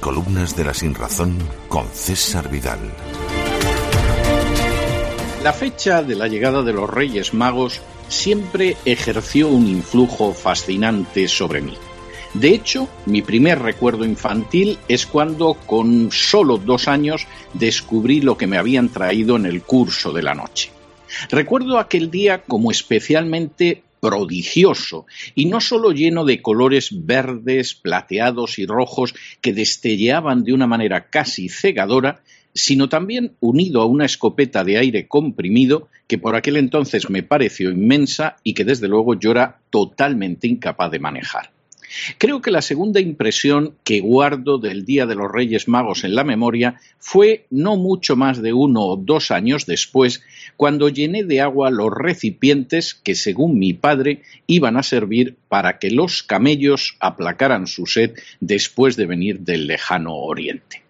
Crónicas de la Sinrazón con César Vidal. La fecha de la llegada de los Reyes Magos siempre ejerció un influjo fascinante sobre mí. De hecho, mi primer recuerdo infantil es cuando, con solo dos años, descubrí lo que me habían traído en el curso de la noche. Recuerdo aquel día como especialmente prodigioso y no solo lleno de colores verdes, plateados y rojos que destelleaban de una manera casi cegadora, sino también unido a una escopeta de aire comprimido que por aquel entonces me pareció inmensa y que desde luego yo era totalmente incapaz de manejar. Creo que la segunda impresión que guardo del Día de los Reyes Magos en la memoria fue no mucho más de uno o dos años después, cuando llené de agua los recipientes que, según mi padre, iban a servir para que los camellos aplacaran su sed después de venir del lejano oriente.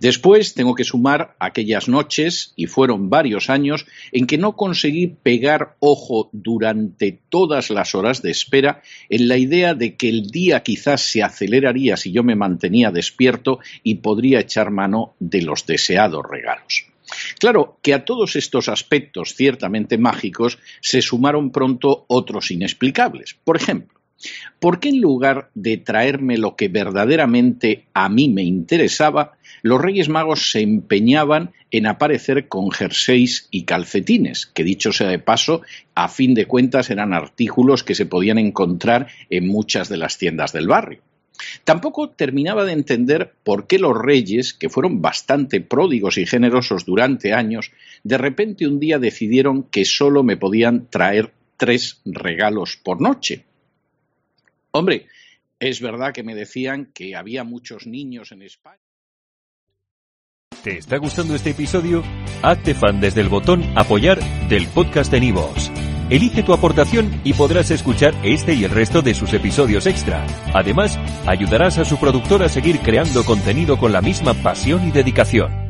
Después tengo que sumar aquellas noches, y fueron varios años, en que no conseguí pegar ojo durante todas las horas de espera en la idea de que el día quizás se aceleraría si yo me mantenía despierto y podría echar mano de los deseados regalos. Claro que a todos estos aspectos ciertamente mágicos se sumaron pronto otros inexplicables. Por ejemplo, ¿Por qué en lugar de traerme lo que verdaderamente a mí me interesaba, los Reyes Magos se empeñaban en aparecer con jerseys y calcetines, que dicho sea de paso, a fin de cuentas eran artículos que se podían encontrar en muchas de las tiendas del barrio? Tampoco terminaba de entender por qué los reyes, que fueron bastante pródigos y generosos durante años, de repente un día decidieron que solo me podían traer tres regalos por noche Hombre, es verdad que me decían que había muchos niños en España. ¿Te está gustando este episodio? Hazte fan desde el botón Apoyar del podcast de Nivos. Elige tu aportación y podrás escuchar este y el resto de sus episodios extra. Además, ayudarás a su productor a seguir creando contenido con la misma pasión y dedicación.